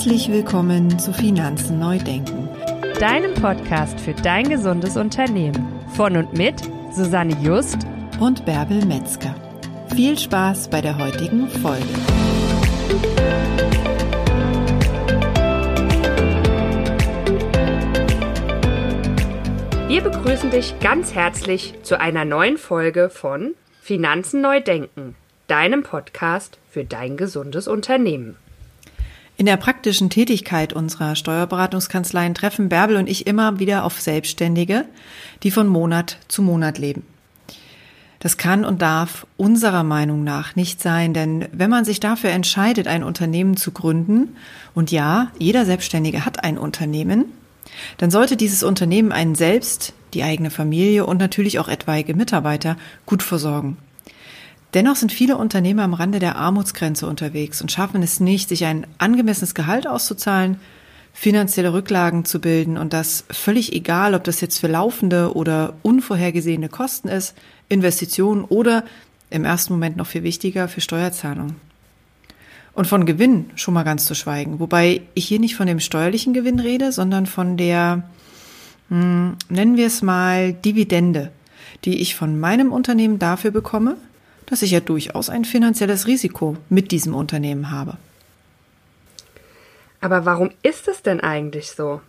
Herzlich willkommen zu Finanzen neu denken, deinem Podcast für dein gesundes Unternehmen. Von und mit Susanne Just und Bärbel Metzger. Viel Spaß bei der heutigen Folge. Wir begrüßen dich ganz herzlich zu einer neuen Folge von Finanzen neu denken, deinem Podcast für dein gesundes Unternehmen. In der praktischen Tätigkeit unserer Steuerberatungskanzleien treffen Bärbel und ich immer wieder auf Selbstständige, die von Monat zu Monat leben. Das kann und darf unserer Meinung nach nicht sein, denn wenn man sich dafür entscheidet, ein Unternehmen zu gründen, und ja, jeder Selbstständige hat ein Unternehmen, dann sollte dieses Unternehmen einen selbst, die eigene Familie und natürlich auch etwaige Mitarbeiter gut versorgen. Dennoch sind viele Unternehmer am Rande der Armutsgrenze unterwegs und schaffen es nicht, sich ein angemessenes Gehalt auszuzahlen, finanzielle Rücklagen zu bilden und das völlig egal, ob das jetzt für laufende oder unvorhergesehene Kosten ist, Investitionen oder im ersten Moment noch viel wichtiger für Steuerzahlungen. Und von Gewinn schon mal ganz zu schweigen, wobei ich hier nicht von dem steuerlichen Gewinn rede, sondern von der, hm, nennen wir es mal, Dividende, die ich von meinem Unternehmen dafür bekomme, dass ich ja durchaus ein finanzielles Risiko mit diesem Unternehmen habe. Aber warum ist es denn eigentlich so?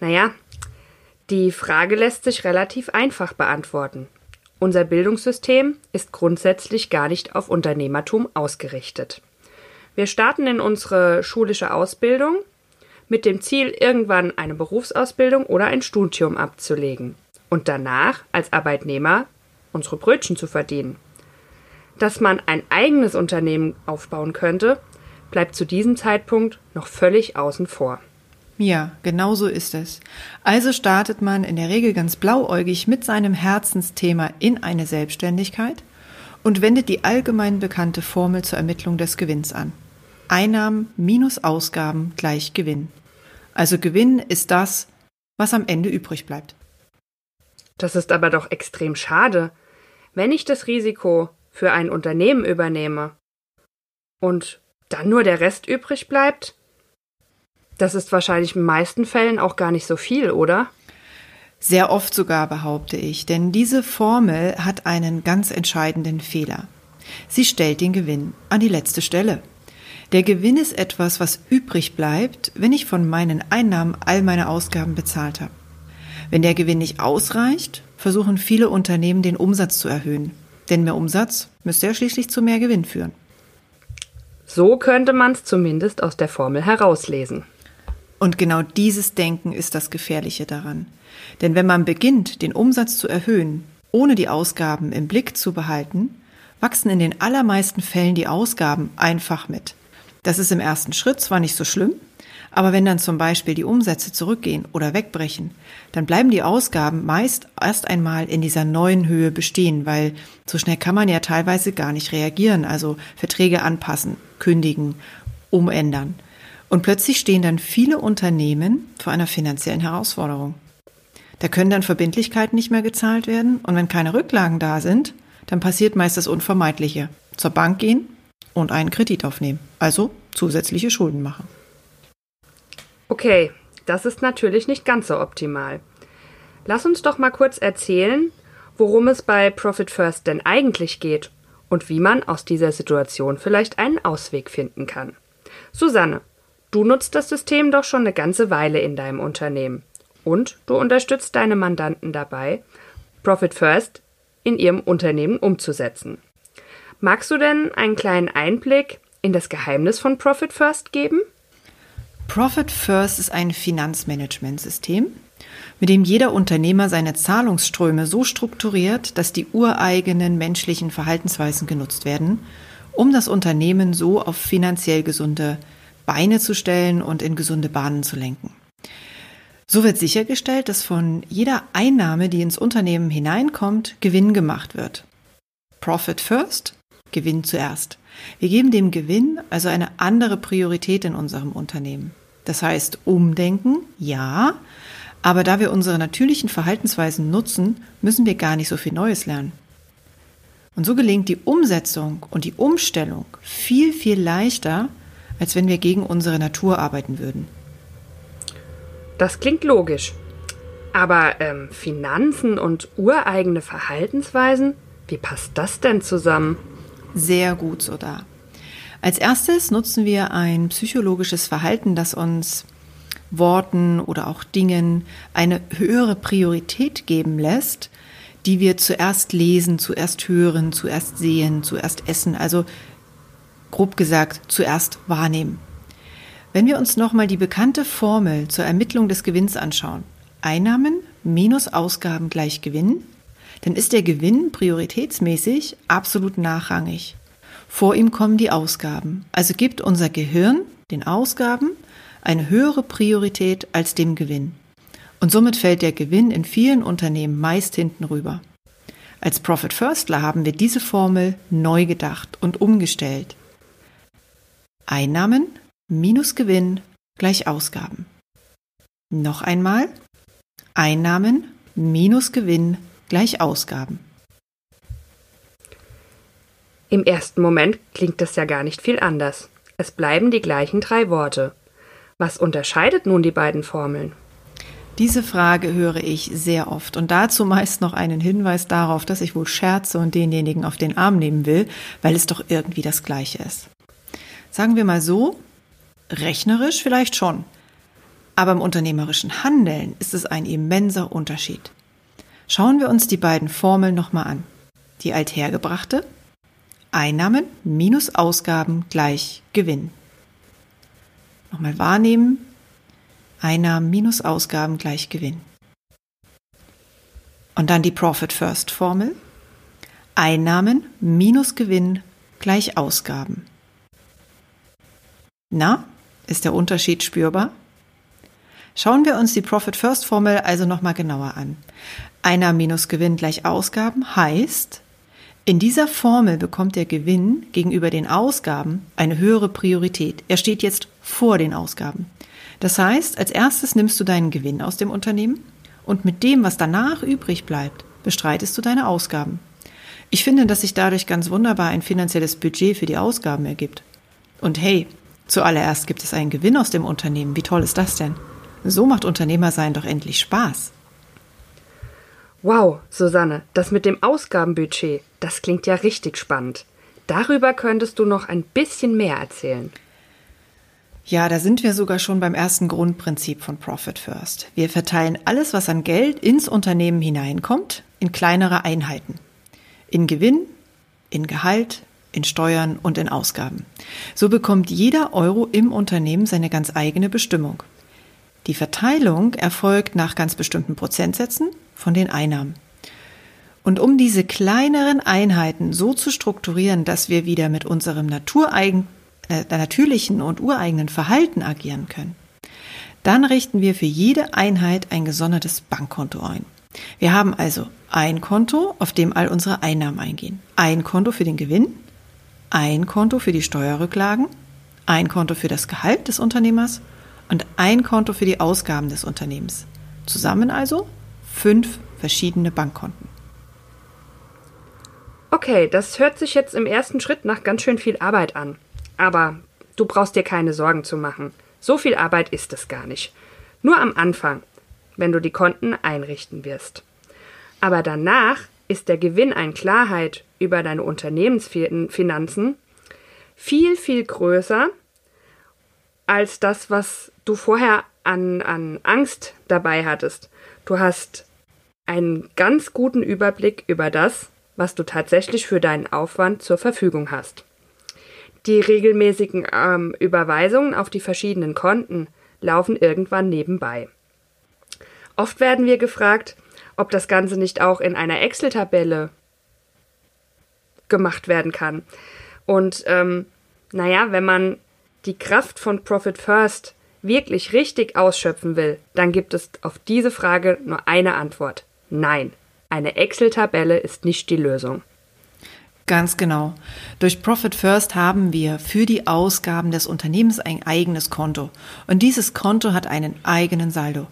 Naja, die Frage lässt sich relativ einfach beantworten. Unser Bildungssystem ist grundsätzlich gar nicht auf Unternehmertum ausgerichtet. Wir starten in unsere schulische Ausbildung mit dem Ziel, irgendwann eine Berufsausbildung oder ein Studium abzulegen und danach als Arbeitnehmer unsere Brötchen zu verdienen dass man ein eigenes Unternehmen aufbauen könnte, bleibt zu diesem Zeitpunkt noch völlig außen vor. Ja, genau so ist es. Also startet man in der Regel ganz blauäugig mit seinem Herzensthema in eine Selbstständigkeit und wendet die allgemein bekannte Formel zur Ermittlung des Gewinns an. Einnahmen minus Ausgaben gleich Gewinn. Also Gewinn ist das, was am Ende übrig bleibt. Das ist aber doch extrem schade. Wenn ich das Risiko für ein Unternehmen übernehme und dann nur der Rest übrig bleibt, das ist wahrscheinlich in meisten Fällen auch gar nicht so viel, oder? Sehr oft sogar behaupte ich, denn diese Formel hat einen ganz entscheidenden Fehler. Sie stellt den Gewinn an die letzte Stelle. Der Gewinn ist etwas, was übrig bleibt, wenn ich von meinen Einnahmen all meine Ausgaben bezahlt habe. Wenn der Gewinn nicht ausreicht, versuchen viele Unternehmen den Umsatz zu erhöhen. Denn mehr Umsatz müsste ja schließlich zu mehr Gewinn führen. So könnte man es zumindest aus der Formel herauslesen. Und genau dieses Denken ist das Gefährliche daran. Denn wenn man beginnt, den Umsatz zu erhöhen, ohne die Ausgaben im Blick zu behalten, wachsen in den allermeisten Fällen die Ausgaben einfach mit. Das ist im ersten Schritt zwar nicht so schlimm, aber wenn dann zum Beispiel die Umsätze zurückgehen oder wegbrechen, dann bleiben die Ausgaben meist erst einmal in dieser neuen Höhe bestehen, weil so schnell kann man ja teilweise gar nicht reagieren, also Verträge anpassen, kündigen, umändern. Und plötzlich stehen dann viele Unternehmen vor einer finanziellen Herausforderung. Da können dann Verbindlichkeiten nicht mehr gezahlt werden und wenn keine Rücklagen da sind, dann passiert meist das Unvermeidliche. Zur Bank gehen und einen Kredit aufnehmen, also zusätzliche Schulden machen. Okay, das ist natürlich nicht ganz so optimal. Lass uns doch mal kurz erzählen, worum es bei Profit First denn eigentlich geht und wie man aus dieser Situation vielleicht einen Ausweg finden kann. Susanne, du nutzt das System doch schon eine ganze Weile in deinem Unternehmen und du unterstützt deine Mandanten dabei, Profit First in ihrem Unternehmen umzusetzen. Magst du denn einen kleinen Einblick in das Geheimnis von Profit First geben? Profit First ist ein Finanzmanagementsystem, mit dem jeder Unternehmer seine Zahlungsströme so strukturiert, dass die ureigenen menschlichen Verhaltensweisen genutzt werden, um das Unternehmen so auf finanziell gesunde Beine zu stellen und in gesunde Bahnen zu lenken. So wird sichergestellt, dass von jeder Einnahme, die ins Unternehmen hineinkommt, Gewinn gemacht wird. Profit first, Gewinn zuerst. Wir geben dem Gewinn also eine andere Priorität in unserem Unternehmen. Das heißt, umdenken, ja, aber da wir unsere natürlichen Verhaltensweisen nutzen, müssen wir gar nicht so viel Neues lernen. Und so gelingt die Umsetzung und die Umstellung viel, viel leichter, als wenn wir gegen unsere Natur arbeiten würden. Das klingt logisch. Aber ähm, Finanzen und ureigene Verhaltensweisen, wie passt das denn zusammen? Sehr gut so da. Als erstes nutzen wir ein psychologisches Verhalten, das uns Worten oder auch Dingen eine höhere Priorität geben lässt, die wir zuerst lesen, zuerst hören, zuerst sehen, zuerst essen, also grob gesagt zuerst wahrnehmen. Wenn wir uns nochmal die bekannte Formel zur Ermittlung des Gewinns anschauen, Einnahmen minus Ausgaben gleich Gewinn, dann ist der Gewinn prioritätsmäßig absolut nachrangig. Vor ihm kommen die Ausgaben. Also gibt unser Gehirn den Ausgaben eine höhere Priorität als dem Gewinn. Und somit fällt der Gewinn in vielen Unternehmen meist hinten rüber. Als Profit Firstler haben wir diese Formel neu gedacht und umgestellt. Einnahmen minus Gewinn gleich Ausgaben. Noch einmal Einnahmen minus Gewinn gleich Ausgaben. Im ersten Moment klingt das ja gar nicht viel anders. Es bleiben die gleichen drei Worte. Was unterscheidet nun die beiden Formeln? Diese Frage höre ich sehr oft und dazu meist noch einen Hinweis darauf, dass ich wohl scherze und denjenigen auf den Arm nehmen will, weil es doch irgendwie das gleiche ist. Sagen wir mal so, rechnerisch vielleicht schon, aber im unternehmerischen Handeln ist es ein immenser Unterschied. Schauen wir uns die beiden Formeln nochmal an. Die althergebrachte Einnahmen minus Ausgaben gleich Gewinn. Nochmal wahrnehmen. Einnahmen minus Ausgaben gleich Gewinn. Und dann die Profit First Formel. Einnahmen minus Gewinn gleich Ausgaben. Na, ist der Unterschied spürbar? Schauen wir uns die Profit First Formel also nochmal genauer an. Einnahmen minus Gewinn gleich Ausgaben heißt, in dieser Formel bekommt der Gewinn gegenüber den Ausgaben eine höhere Priorität. Er steht jetzt vor den Ausgaben. Das heißt, als erstes nimmst du deinen Gewinn aus dem Unternehmen und mit dem, was danach übrig bleibt, bestreitest du deine Ausgaben. Ich finde, dass sich dadurch ganz wunderbar ein finanzielles Budget für die Ausgaben ergibt. Und hey, zuallererst gibt es einen Gewinn aus dem Unternehmen. Wie toll ist das denn? So macht Unternehmersein doch endlich Spaß. Wow, Susanne, das mit dem Ausgabenbudget, das klingt ja richtig spannend. Darüber könntest du noch ein bisschen mehr erzählen. Ja, da sind wir sogar schon beim ersten Grundprinzip von Profit First. Wir verteilen alles, was an Geld ins Unternehmen hineinkommt, in kleinere Einheiten. In Gewinn, in Gehalt, in Steuern und in Ausgaben. So bekommt jeder Euro im Unternehmen seine ganz eigene Bestimmung. Die Verteilung erfolgt nach ganz bestimmten Prozentsätzen von den Einnahmen. Und um diese kleineren Einheiten so zu strukturieren, dass wir wieder mit unserem äh, natürlichen und ureigenen Verhalten agieren können, dann richten wir für jede Einheit ein gesondertes Bankkonto ein. Wir haben also ein Konto, auf dem all unsere Einnahmen eingehen, ein Konto für den Gewinn, ein Konto für die Steuerrücklagen, ein Konto für das Gehalt des Unternehmers und ein Konto für die Ausgaben des Unternehmens. Zusammen also fünf verschiedene Bankkonten. Okay, das hört sich jetzt im ersten Schritt nach ganz schön viel Arbeit an. Aber du brauchst dir keine Sorgen zu machen. So viel Arbeit ist es gar nicht. Nur am Anfang, wenn du die Konten einrichten wirst. Aber danach ist der Gewinn an Klarheit über deine Unternehmensfinanzen viel, viel größer als das, was du vorher an, an Angst dabei hattest. Du hast einen ganz guten Überblick über das, was du tatsächlich für deinen Aufwand zur Verfügung hast. Die regelmäßigen ähm, Überweisungen auf die verschiedenen Konten laufen irgendwann nebenbei. Oft werden wir gefragt, ob das Ganze nicht auch in einer Excel-Tabelle gemacht werden kann. Und ähm, naja, wenn man die Kraft von Profit First wirklich richtig ausschöpfen will, dann gibt es auf diese Frage nur eine Antwort. Nein, eine Excel-Tabelle ist nicht die Lösung. Ganz genau. Durch Profit First haben wir für die Ausgaben des Unternehmens ein eigenes Konto. Und dieses Konto hat einen eigenen Saldo.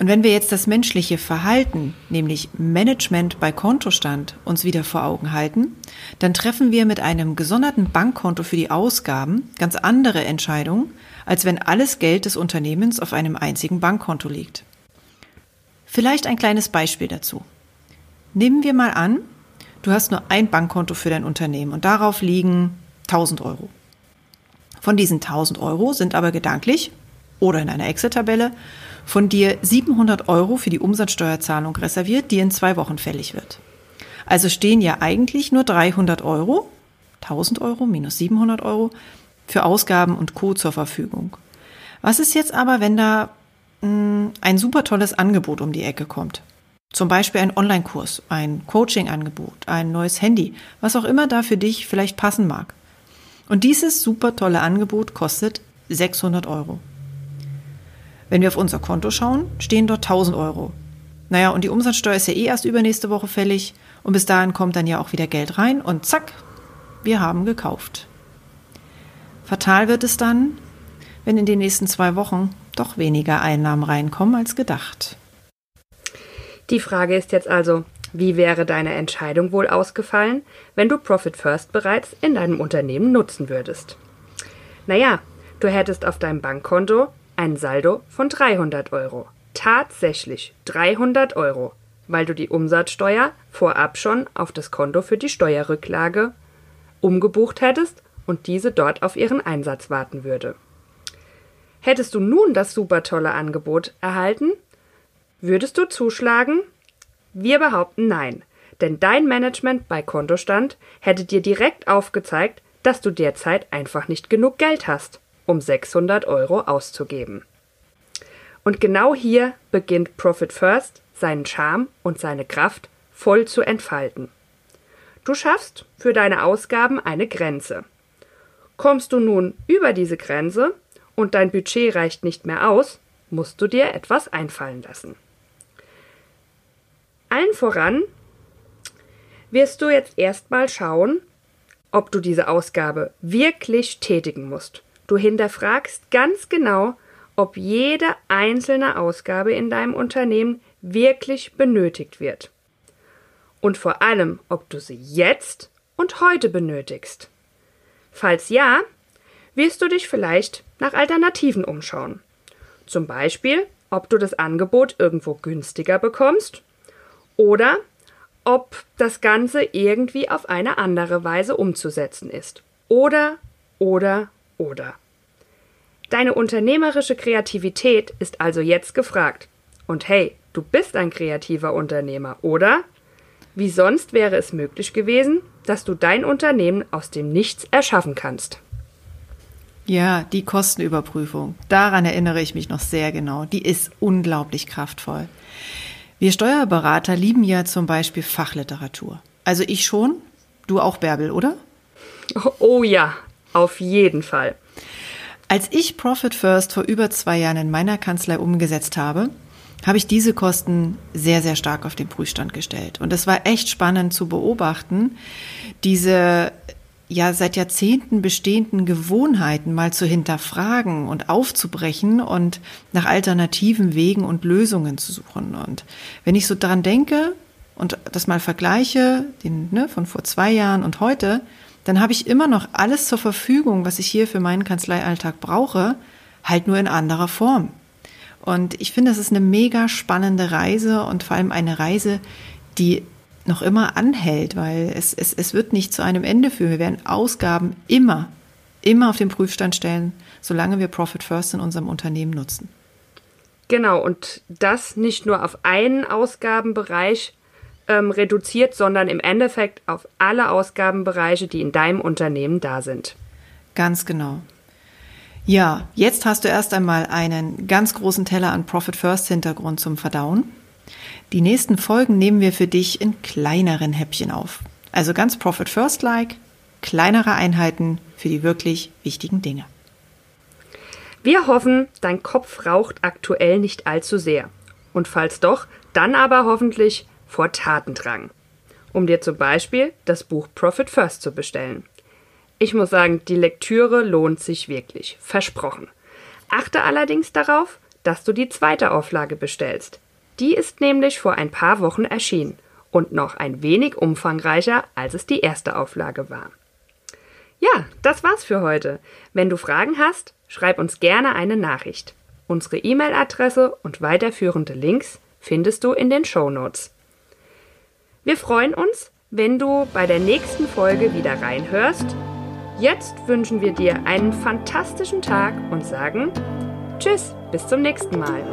Und wenn wir jetzt das menschliche Verhalten, nämlich Management bei Kontostand, uns wieder vor Augen halten, dann treffen wir mit einem gesonderten Bankkonto für die Ausgaben ganz andere Entscheidungen, als wenn alles Geld des Unternehmens auf einem einzigen Bankkonto liegt. Vielleicht ein kleines Beispiel dazu. Nehmen wir mal an, du hast nur ein Bankkonto für dein Unternehmen und darauf liegen 1000 Euro. Von diesen 1000 Euro sind aber gedanklich oder in einer Excel-Tabelle von dir 700 Euro für die Umsatzsteuerzahlung reserviert, die in zwei Wochen fällig wird. Also stehen ja eigentlich nur 300 Euro, 1000 Euro minus 700 Euro, für Ausgaben und Co. zur Verfügung. Was ist jetzt aber, wenn da mh, hm, ein super tolles Angebot um die Ecke kommt? Zum Beispiel ein Online-Kurs, ein Coaching-Angebot, ein neues Handy, was auch immer da für dich vielleicht passen mag. Und dieses super tolle Angebot kostet 600 Euro. Wenn wir auf unser Konto schauen, stehen dort 1000 Euro. Naja, und die Umsatzsteuer ist ja eh erst übernächste Woche fällig und bis dahin kommt dann ja auch wieder Geld rein und zack, wir haben gekauft. Fatal wird es dann, wenn in den nächsten zwei Wochen doch weniger Einnahmen reinkommen als gedacht. Die Frage ist jetzt also, wie wäre deine Entscheidung wohl ausgefallen, wenn du Profit First bereits in deinem Unternehmen nutzen würdest? Naja, du hättest auf deinem Bankkonto ein Saldo von 300 Euro. Tatsächlich 300 Euro, weil du die Umsatzsteuer vorab schon auf das Konto für die Steuerrücklage umgebucht hättest und diese dort auf ihren Einsatz warten würde. Hättest du nun das super tolle Angebot erhalten? Würdest du zuschlagen? Wir behaupten nein, denn dein Management bei Kontostand hätte dir direkt aufgezeigt, dass du derzeit einfach nicht genug Geld hast um 600 Euro auszugeben. Und genau hier beginnt Profit First seinen Charme und seine Kraft voll zu entfalten. Du schaffst für deine Ausgaben eine Grenze. Kommst du nun über diese Grenze und dein Budget reicht nicht mehr aus, musst du dir etwas einfallen lassen. Allen voran wirst du jetzt erstmal schauen, ob du diese Ausgabe wirklich tätigen musst. Du hinterfragst ganz genau, ob jede einzelne Ausgabe in deinem Unternehmen wirklich benötigt wird. Und vor allem, ob du sie jetzt und heute benötigst. Falls ja, wirst du dich vielleicht nach Alternativen umschauen. Zum Beispiel, ob du das Angebot irgendwo günstiger bekommst oder ob das Ganze irgendwie auf eine andere Weise umzusetzen ist. Oder, oder, oder. Deine unternehmerische Kreativität ist also jetzt gefragt. Und hey, du bist ein kreativer Unternehmer, oder? Wie sonst wäre es möglich gewesen, dass du dein Unternehmen aus dem Nichts erschaffen kannst? Ja, die Kostenüberprüfung. Daran erinnere ich mich noch sehr genau. Die ist unglaublich kraftvoll. Wir Steuerberater lieben ja zum Beispiel Fachliteratur. Also ich schon, du auch, Bärbel, oder? Oh ja, auf jeden Fall. Als ich Profit First vor über zwei Jahren in meiner Kanzlei umgesetzt habe, habe ich diese Kosten sehr, sehr stark auf den Prüfstand gestellt. Und es war echt spannend zu beobachten, diese ja seit Jahrzehnten bestehenden Gewohnheiten mal zu hinterfragen und aufzubrechen und nach alternativen Wegen und Lösungen zu suchen. Und wenn ich so dran denke und das mal vergleiche, den ne, von vor zwei Jahren und heute, dann habe ich immer noch alles zur Verfügung, was ich hier für meinen Kanzleialltag brauche, halt nur in anderer Form. Und ich finde, es ist eine mega spannende Reise und vor allem eine Reise, die noch immer anhält, weil es, es, es wird nicht zu einem Ende führen. Wir werden Ausgaben immer, immer auf den Prüfstand stellen, solange wir Profit First in unserem Unternehmen nutzen. Genau, und das nicht nur auf einen Ausgabenbereich, ähm, reduziert, sondern im Endeffekt auf alle Ausgabenbereiche, die in deinem Unternehmen da sind. Ganz genau. Ja, jetzt hast du erst einmal einen ganz großen Teller an Profit First Hintergrund zum Verdauen. Die nächsten Folgen nehmen wir für dich in kleineren Häppchen auf. Also ganz Profit First-like, kleinere Einheiten für die wirklich wichtigen Dinge. Wir hoffen, dein Kopf raucht aktuell nicht allzu sehr. Und falls doch, dann aber hoffentlich vor Tatendrang, um dir zum Beispiel das Buch Profit First zu bestellen. Ich muss sagen, die Lektüre lohnt sich wirklich, versprochen. Achte allerdings darauf, dass du die zweite Auflage bestellst. Die ist nämlich vor ein paar Wochen erschienen und noch ein wenig umfangreicher, als es die erste Auflage war. Ja, das war's für heute. Wenn du Fragen hast, schreib uns gerne eine Nachricht. Unsere E-Mail-Adresse und weiterführende Links findest du in den Show Notes. Wir freuen uns, wenn du bei der nächsten Folge wieder reinhörst. Jetzt wünschen wir dir einen fantastischen Tag und sagen Tschüss, bis zum nächsten Mal.